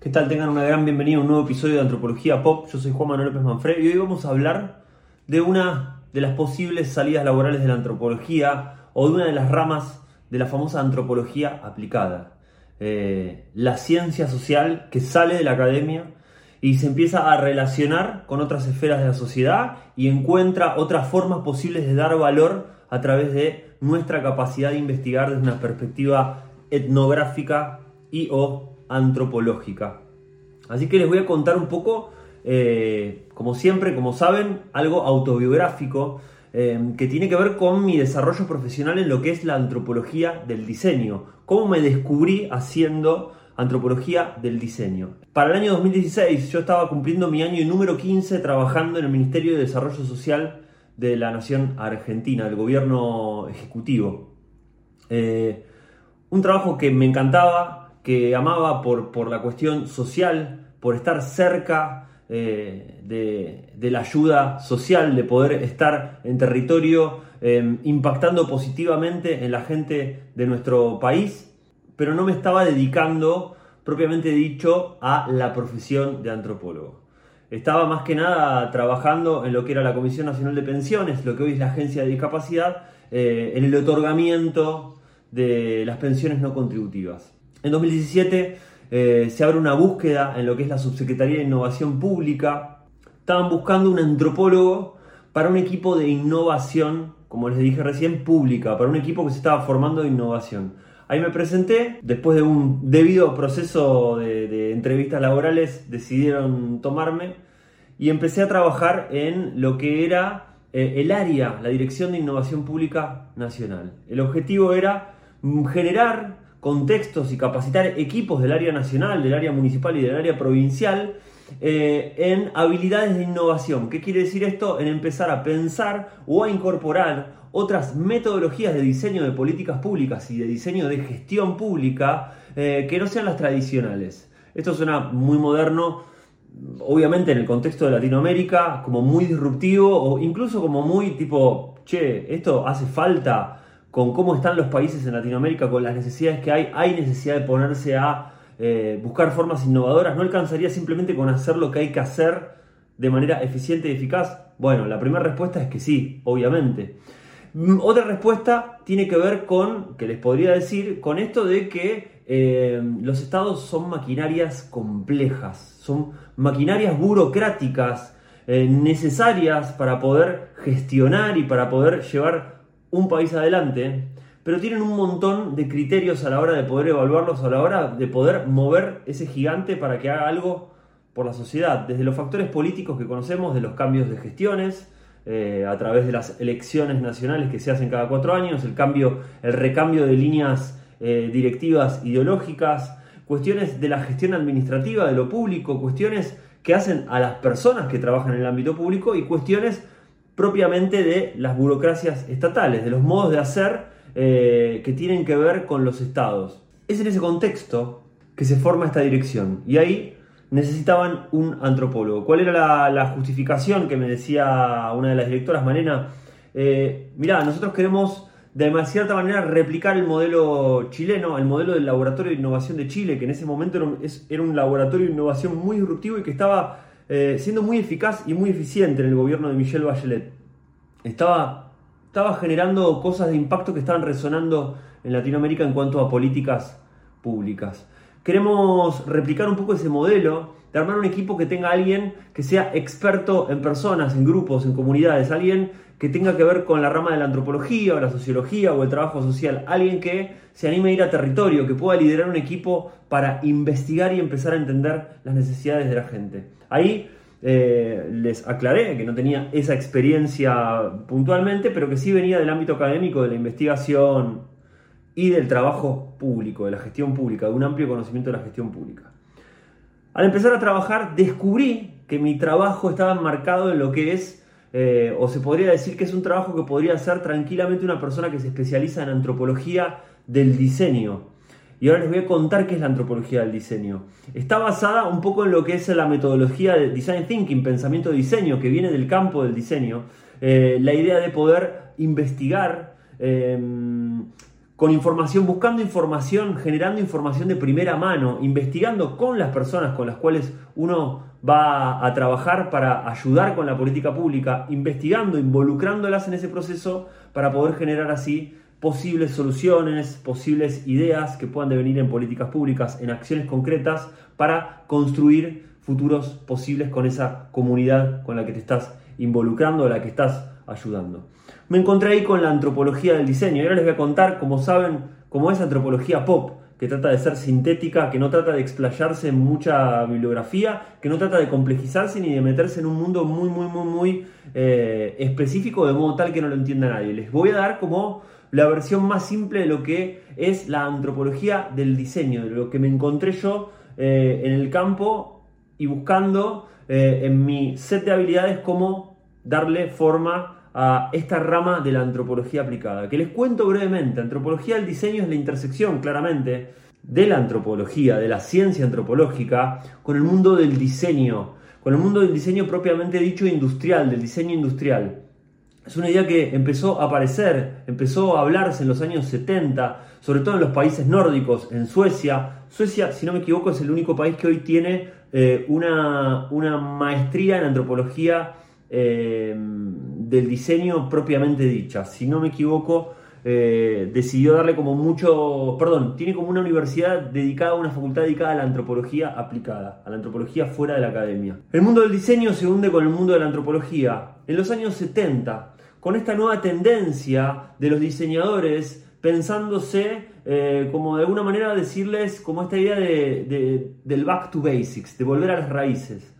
¿Qué tal? Tengan una gran bienvenida a un nuevo episodio de Antropología Pop. Yo soy Juan Manuel López Manfred y hoy vamos a hablar de una de las posibles salidas laborales de la antropología o de una de las ramas de la famosa antropología aplicada. Eh, la ciencia social que sale de la academia y se empieza a relacionar con otras esferas de la sociedad y encuentra otras formas posibles de dar valor a través de nuestra capacidad de investigar desde una perspectiva etnográfica y o antropológica. Así que les voy a contar un poco, eh, como siempre, como saben, algo autobiográfico eh, que tiene que ver con mi desarrollo profesional en lo que es la antropología del diseño. Cómo me descubrí haciendo antropología del diseño. Para el año 2016 yo estaba cumpliendo mi año número 15 trabajando en el Ministerio de Desarrollo Social de la Nación Argentina, del gobierno ejecutivo. Eh, un trabajo que me encantaba, que amaba por, por la cuestión social, por estar cerca eh, de, la ayuda social, de poder estar en territorio em, impactando positivamente en la gente de nuestro país, pero no me estaba dedicando propiamente dicho a la profesión de antropólogo. Estaba más que nada trabajando en lo que era la Comisión Nacional de Pensiones, lo que hoy es la Agencia de Discapacidad, eh, en el otorgamiento de las pensiones no contributivas. En 2017 eh, se abre una búsqueda en lo que es la Subsecretaría de Innovación Pública. Estaban buscando un antropólogo para un equipo de innovación, como les dije recién, pública, para un equipo que se estaba formando de innovación. Ahí me presenté, después de un debido proceso de, entrevistas laborales decidieron tomarme y empecé a trabajar en lo que era eh, el área, la Dirección de Innovación Pública Nacional. El objetivo era generar contextos y capacitar equipos del área nacional, del área municipal y del área provincial eh, en habilidades de innovación. ¿Qué quiere decir esto? En empezar a pensar o a incorporar otras metodologías de diseño de políticas públicas y de diseño de gestión pública eh, que no sean las tradicionales. Esto suena muy moderno, obviamente en el contexto de Latinoamérica, como muy disruptivo o incluso como muy tipo, che, esto hace falta con cómo están los países en Latinoamérica, con las necesidades que hay, hay necesidad de ponerse a eh, buscar formas innovadoras. ¿No alcanzaría simplemente con hacer lo que hay que hacer de manera eficiente y eficaz? Bueno, la primera respuesta es que sí, obviamente. Mm, otra respuesta tiene que ver con, que les podría decir, con esto de que eh, los estados son maquinarias complejas, son maquinarias burocráticas eh, necesarias para poder gestionar y para poder llevar un país adelante, pero tienen un montón de criterios a la hora de poder evaluarlos, a la hora de poder mover ese gigante para que haga algo por la sociedad, desde los factores políticos que conocemos, de los cambios de gestiones, eh, a través de las elecciones nacionales que se hacen cada cuatro años, el cambio, el recambio de líneas eh, directivas ideológicas, cuestiones de la gestión administrativa de lo público, cuestiones que hacen a las personas que trabajan en el ámbito público y cuestiones propiamente de las burocracias estatales, de los modos de hacer eh, que tienen que ver con los estados. Es en ese contexto que se forma esta dirección y ahí necesitaban un antropólogo. ¿Cuál era la, justificación que me decía una de las directoras, Malena? Eh, mirá, nosotros queremos de cierta manera replicar el modelo chileno, el modelo del Laboratorio de Innovación de Chile, que en ese momento era un laboratorio de innovación muy disruptivo y que estaba eh, siendo muy eficaz y muy eficiente en el gobierno de Michelle Bachelet. Estaba, generando cosas de impacto que estaban resonando en Latinoamérica en cuanto a políticas públicas. Queremos replicar un poco ese modelo de armar un equipo que tenga alguien que sea experto en personas, en grupos, en comunidades, alguien que tenga que ver con la rama de la antropología la sociología o el trabajo social, alguien que se anime a ir a territorio, que pueda liderar un equipo para investigar y empezar a entender las necesidades de la gente. Ahí eh, les aclaré que no tenía esa experiencia puntualmente, pero que sí venía del ámbito académico, de la investigación y del trabajo público, de la gestión pública, de un amplio conocimiento de la gestión pública. Al empezar a trabajar descubrí que mi trabajo estaba enmarcado en lo que es, eh, o se podría decir que es un trabajo que podría hacer tranquilamente una persona que se especializa en antropología del diseño. Y ahora les voy a contar qué es la antropología del diseño. Está basada un poco en lo que es la metodología de design thinking, pensamiento de diseño, que viene del campo del diseño. Eh, la idea de poder investigar em, con información, buscando información, generando información de primera mano, investigando con las personas con las cuales uno va a trabajar para ayudar con la política pública, investigando, involucrándolas en ese proceso para poder generar así posibles soluciones, posibles ideas que puedan devenir en políticas públicas, en acciones concretas para construir futuros posibles con esa comunidad con la que te estás involucrando, a la que estás ayudando. Me encontré ahí con la antropología del diseño y ahora les voy a contar, como saben, cómo es antropología pop, que trata de ser sintética, que no trata de explayarse en mucha bibliografía, que no trata de complejizarse ni de meterse en un mundo muy, muy, muy, muy eh, específico de modo tal que no lo entienda nadie. Les voy a dar como la versión más simple de lo que es la antropología del diseño, de lo que me encontré yo eh, en el campo y buscando eh, en mi set de habilidades cómo darle forma a esta rama de la antropología aplicada. Que les cuento brevemente, antropología del diseño es la intersección claramente de la antropología, de la ciencia antropológica, con el mundo del diseño, con el mundo del diseño propiamente dicho industrial, del diseño industrial. Es una idea que empezó a aparecer, empezó a hablarse en los años 70, sobre todo en los países nórdicos, en Suecia. Suecia, si no me equivoco, es el único país que hoy tiene eh, una, una, maestría en antropología eh, del diseño propiamente dicha. Si no me equivoco, eh, decidió darle como mucho, perdón, tiene como una universidad dedicada, una facultad dedicada a la antropología aplicada, a la antropología fuera de la academia. El mundo del diseño se hunde con el mundo de la antropología. En los años 70, con esta nueva tendencia de los diseñadores pensándose eh, como de alguna manera decirles como esta idea de, del back to basics, de volver a las raíces.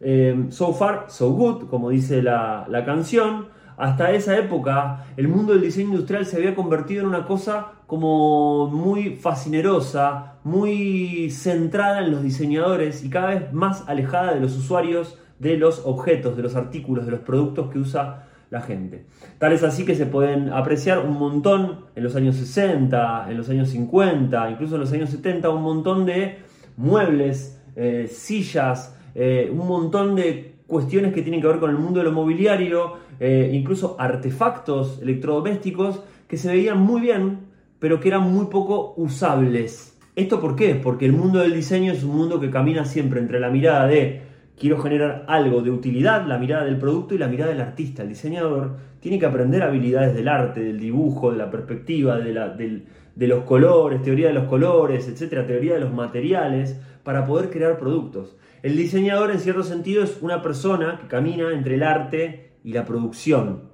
Eh, so far, so good, como dice la, la canción. Hasta esa época el mundo del diseño industrial se había convertido en una cosa como muy fascinerosa, muy centrada en los diseñadores y cada vez más alejada de los usuarios de los objetos, de los artículos, de los productos que usa la gente. Tal es así que se pueden apreciar un montón en los años 60, en los años 50, incluso en los años 70, un montón de muebles, eh, sillas, eh, un montón de cuestiones que tienen que ver con el mundo de lo mobiliario, eh, incluso artefactos electrodomésticos que se veían muy bien, pero que eran muy poco usables. ¿Esto por qué? Porque el mundo del diseño es un mundo que camina siempre entre la mirada de quiero generar algo de utilidad, la mirada del producto y la mirada del artista. El diseñador tiene que aprender habilidades del arte, del dibujo, de la perspectiva, de, los colores, teoría de los colores, etcétera, teoría de los materiales, para poder crear productos. El diseñador, en cierto sentido, es una persona que camina entre el arte y la producción.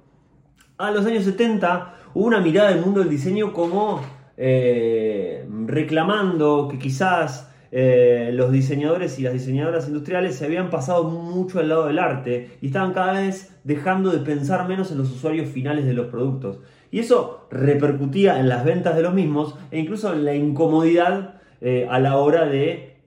A los años 70 hubo una mirada del mundo del diseño como eh, reclamando que quizás eh, los diseñadores y las diseñadoras industriales se habían pasado mucho al lado del arte y estaban cada vez dejando de pensar menos en los usuarios finales de los productos. Y eso repercutía en las ventas de los mismos e incluso en la incomodidad eh, a la hora de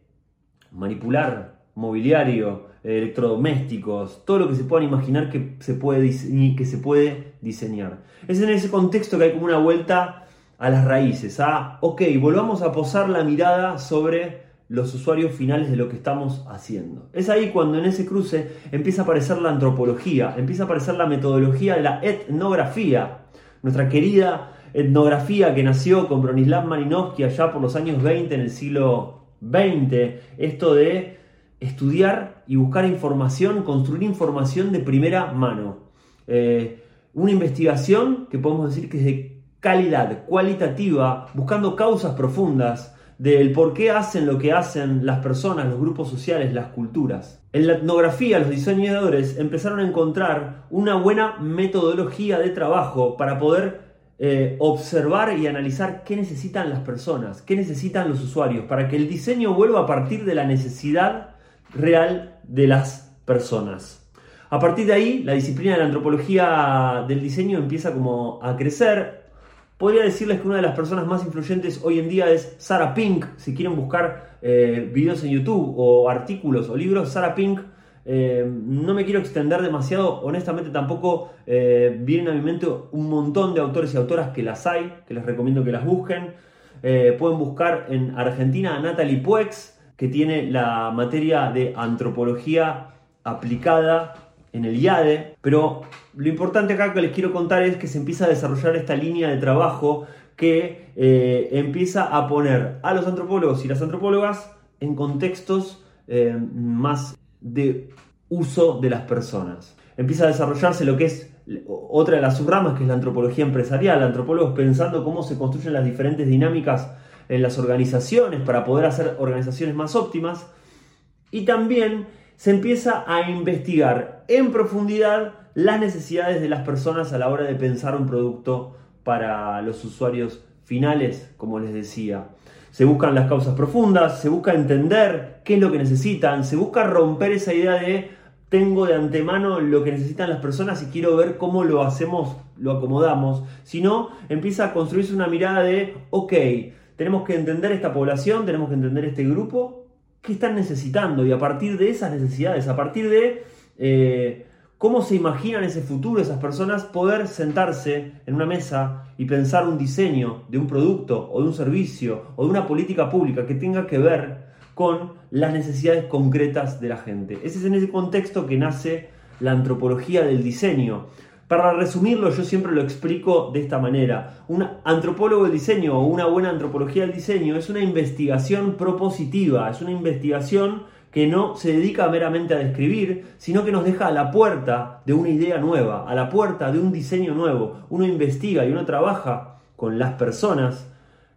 manipular mobiliario, electrodomésticos, todo lo que se puedan imaginar que se puede, que se puede diseñar. Es en ese contexto que hay como una vuelta a las raíces, a, ok, volvamos a posar la mirada sobre los usuarios finales de lo que estamos haciendo. Es ahí cuando en ese cruce empieza a aparecer la antropología, empieza a aparecer la metodología la etnografía, nuestra querida etnografía que nació con Bronislav Malinowski allá por los años 20 en el siglo XX, esto de estudiar y buscar información, construir información de primera mano. Eh, una investigación que podemos decir que es de calidad, cualitativa, buscando causas profundas, del por qué hacen lo que hacen las personas, los grupos sociales, las culturas. En la etnografía, los diseñadores empezaron a encontrar una buena metodología de trabajo para poder eh, observar y analizar qué necesitan las personas, qué necesitan los usuarios, para que el diseño vuelva a partir de la necesidad real de las personas. A partir de ahí, la disciplina de la antropología del diseño empieza como a crecer, Podría decirles que una de las personas más influyentes hoy en día es Sarah Pink. Si quieren buscar eh, videos en YouTube o artículos o libros, Sarah Pink. Eh, no me quiero extender demasiado, honestamente tampoco eh, vienen a mi mente un montón de autores y autoras que las hay, que les recomiendo que las busquen. pueden buscar en Argentina a Natalie Puex, que tiene la materia de antropología aplicada en el IADE, pero lo importante acá que les quiero contar es que se empieza a desarrollar esta línea de trabajo que eh, empieza a poner a los antropólogos y las antropólogas en contextos eh, más de uso de las personas. Empieza a desarrollarse lo que es otra de las subramas, que es la antropología empresarial, antropólogos pensando cómo se construyen las diferentes dinámicas en las organizaciones para poder hacer organizaciones más óptimas. Y también se empieza a investigar en profundidad las necesidades de las personas a la hora de pensar un producto para los usuarios finales, como les decía. Se buscan las causas profundas, se busca entender qué es lo que necesitan, se busca romper esa idea de tengo de antemano lo que necesitan las personas y quiero ver cómo lo hacemos, lo acomodamos, sino empieza a construirse una mirada de, ok, tenemos que entender esta población, tenemos que entender este grupo, qué están necesitando y a partir de esas necesidades, a partir de eh, cómo se imaginan ese futuro esas personas, poder sentarse en una mesa y pensar un diseño de un producto o de un servicio o de una política pública que tenga que ver con las necesidades concretas de la gente. Ese es en ese contexto que nace la antropología del diseño. Para resumirlo, yo siempre lo explico de esta manera. Un antropólogo del diseño o una buena antropología del diseño es una investigación propositiva, es una investigación que no se dedica meramente a describir, sino que nos deja a la puerta de una idea nueva, a la puerta de un diseño nuevo. Uno investiga y uno trabaja con las personas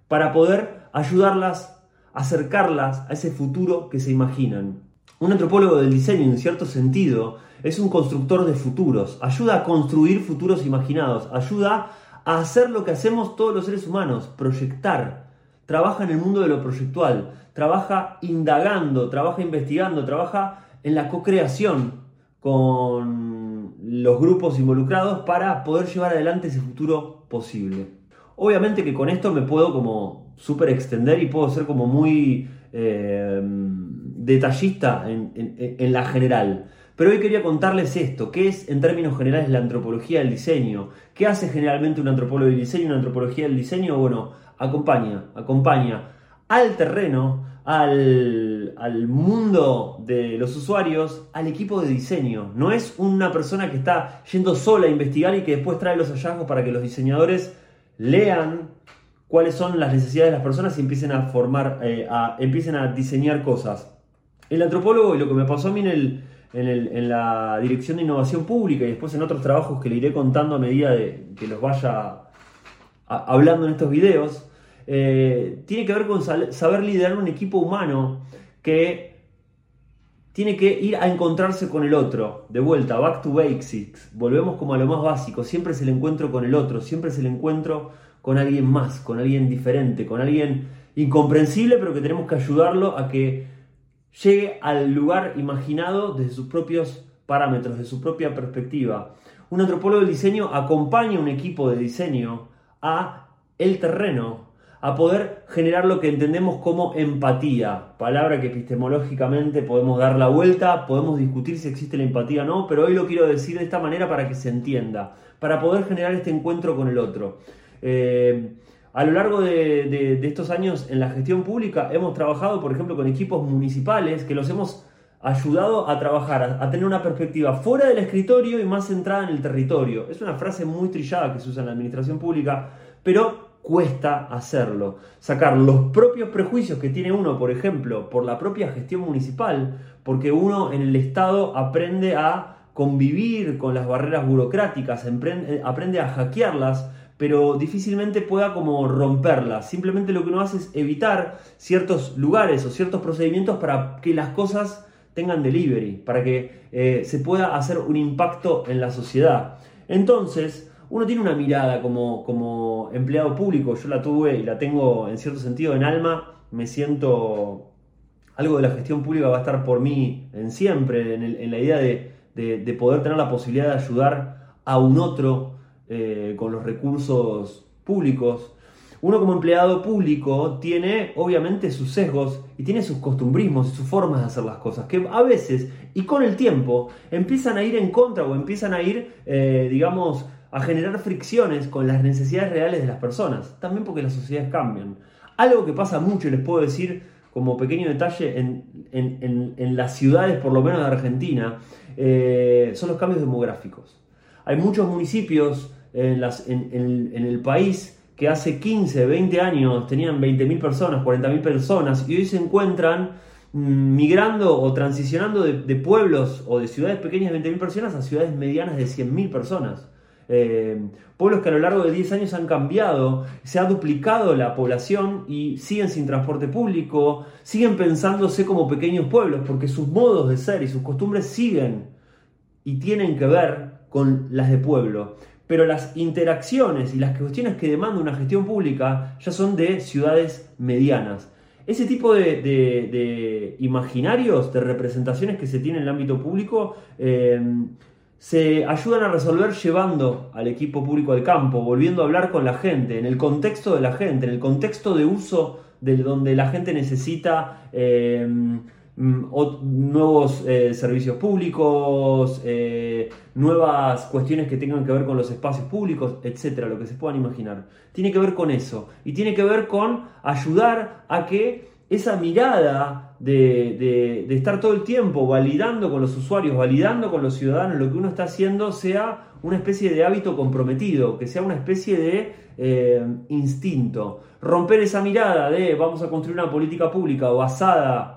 para poder ayudarlas acercarlas a ese futuro que se imaginan. Un antropólogo del diseño, en cierto sentido, es un constructor de futuros, ayuda a construir futuros imaginados, ayuda a hacer lo que hacemos todos los seres humanos, proyectar. Trabaja en el mundo de lo proyectual, trabaja indagando, trabaja investigando, trabaja en la co-creación con los grupos involucrados para poder llevar adelante ese futuro posible. Obviamente que con esto me puedo como súper extender y puedo ser como muy eh, detallista en, la general. Pero hoy quería contarles esto, qué es en términos generales la antropología del diseño, qué hace generalmente un antropólogo del diseño, una antropología del diseño, bueno, acompaña, acompaña al terreno, al, al, mundo de los usuarios, al equipo de diseño. No es una persona que está yendo sola a investigar y que después trae los hallazgos para que los diseñadores lean, cuáles son las necesidades de las personas y empiecen a formar, eh, a, empiecen a diseñar cosas. El antropólogo, y lo que me pasó a mí en, la dirección de innovación pública y después en otros trabajos que le iré contando a medida de que los vaya hablando en estos videos, eh, tiene que ver con saber liderar un equipo humano que tiene que ir a encontrarse con el otro, de vuelta, back to basics, volvemos como a lo más básico, siempre es el encuentro con el otro, siempre es el encuentro con alguien más, con alguien diferente, con alguien incomprensible, pero que tenemos que ayudarlo a que llegue al lugar imaginado desde sus propios parámetros, de su propia perspectiva. Un antropólogo del diseño acompaña a un equipo de diseño a el terreno, a poder generar lo que entendemos como empatía, palabra que epistemológicamente podemos dar la vuelta, podemos discutir si existe la empatía o no, pero hoy lo quiero decir de esta manera para que se entienda, para poder generar este encuentro con el otro. Eh, a lo largo de, estos años en la gestión pública hemos trabajado, por ejemplo, con equipos municipales que los hemos ayudado a trabajar, a, tener una perspectiva fuera del escritorio y más centrada en el territorio. Es una frase muy trillada que se usa en la administración pública, pero cuesta hacerlo. Sacar los propios prejuicios que tiene uno, por ejemplo, por la propia gestión municipal, porque uno en el Estado aprende a convivir con las barreras burocráticas, aprende a hackearlas, pero difícilmente pueda como romperla. Simplemente lo que uno hace es evitar ciertos lugares o ciertos procedimientos para que las cosas tengan delivery, para que eh, se pueda hacer un impacto en la sociedad. Entonces, uno tiene una mirada como, como empleado público, yo la tuve y la tengo en cierto sentido en alma, me siento algo de la gestión pública va a estar por mí en siempre, en, la idea de, de poder tener la posibilidad de ayudar a un otro eh, con los recursos públicos. Uno como empleado público tiene obviamente sus sesgos y tiene sus costumbrismos y sus formas de hacer las cosas, que a veces y con el tiempo empiezan a ir en contra o empiezan a ir, eh, digamos, a generar fricciones con las necesidades reales de las personas, también porque las sociedades cambian. Algo que pasa mucho, y les puedo decir como pequeño detalle, en, las ciudades, por lo menos de Argentina, eh, son los cambios demográficos. Hay muchos municipios en, el país que hace 15, 20 años tenían 20.000 personas, 40.000 personas y hoy se encuentran mm, migrando o transicionando de, pueblos o de ciudades pequeñas de 20.000 personas a ciudades medianas de 100.000 personas. Eh, pueblos que a lo largo de 10 años han cambiado, se ha duplicado la población y siguen sin transporte público, siguen pensándose como pequeños pueblos porque sus modos de ser y sus costumbres siguen y tienen que ver con las de pueblo. Pero las interacciones y las cuestiones que demanda una gestión pública ya son de ciudades medianas. Ese tipo de, imaginarios, de representaciones que se tiene en el ámbito público, eh, se ayudan a resolver llevando al equipo público al campo, volviendo a hablar con la gente, en el contexto de la gente, en el contexto de uso de donde la gente necesita eh, mm, nuevos eh, servicios públicos, eh, nuevas cuestiones que tengan que ver con los espacios públicos, etcétera, lo que se puedan imaginar. Tiene que ver con eso y tiene que ver con ayudar a que esa mirada de, estar todo el tiempo validando con los usuarios, validando con los ciudadanos lo que uno está haciendo, sea una especie de hábito comprometido, que sea una especie de eh, instinto. Romper esa mirada de vamos a construir una política pública basada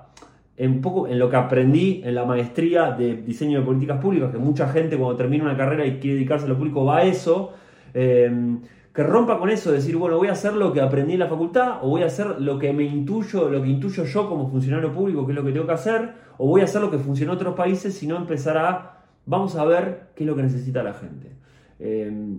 en, poco, en lo que aprendí en la maestría de diseño de políticas públicas, que mucha gente cuando termina una carrera y quiere dedicarse a lo público va a eso. Eh, que rompa con eso, decir, bueno, voy a hacer lo que aprendí en la facultad, o voy a hacer lo que me intuyo, lo que intuyo yo como funcionario público, que es lo que tengo que hacer, o voy a hacer lo que funciona en otros países, sino empezar a, vamos a ver qué es lo que necesita la gente. Eh,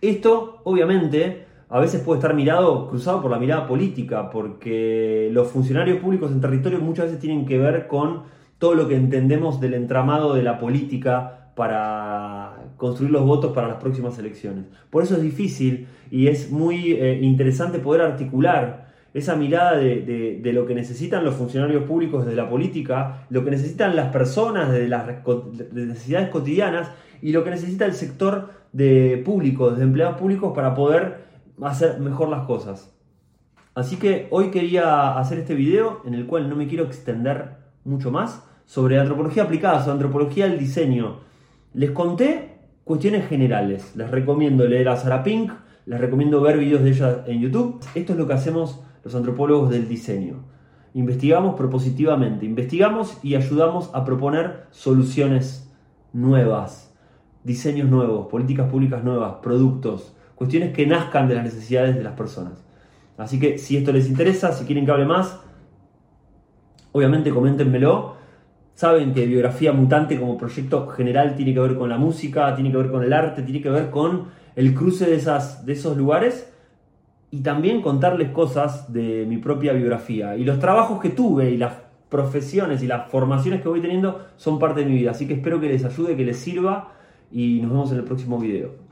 esto, obviamente, a veces puede estar mirado, cruzado por la mirada política, porque los funcionarios públicos en territorio muchas veces tienen que ver con todo lo que entendemos del entramado de la política para construir los votos para las próximas elecciones. Por eso es difícil y es muy eh, interesante poder articular esa mirada de, lo que necesitan los funcionarios públicos de la política, lo que necesitan las personas de las necesidades cotidianas y lo que necesita el sector de público, de empleados públicos para poder hacer mejor las cosas. Así que hoy quería hacer este video en el cual no me quiero extender mucho más sobre antropología aplicada, sobre antropología del diseño. Les conté cuestiones generales. Les recomiendo leer a Sarah Pink, les recomiendo ver vídeos de ella en YouTube. Esto es lo que hacemos los antropólogos del diseño. Investigamos propositivamente, investigamos y ayudamos a proponer soluciones nuevas, diseños nuevos, políticas públicas nuevas, productos, cuestiones que nazcan de las necesidades de las personas. Así que si esto les interesa, si quieren que hable más, obviamente coméntenmelo Saben que Biografía Mutante como proyecto general tiene que ver con la música, tiene que ver con el arte, tiene que ver con el cruce de, esas, de esos lugares y también contarles cosas de mi propia biografía. Y los trabajos que tuve y las profesiones y las formaciones que voy teniendo son parte de mi vida. Así que espero que les ayude, que les sirva y nos vemos en el próximo video.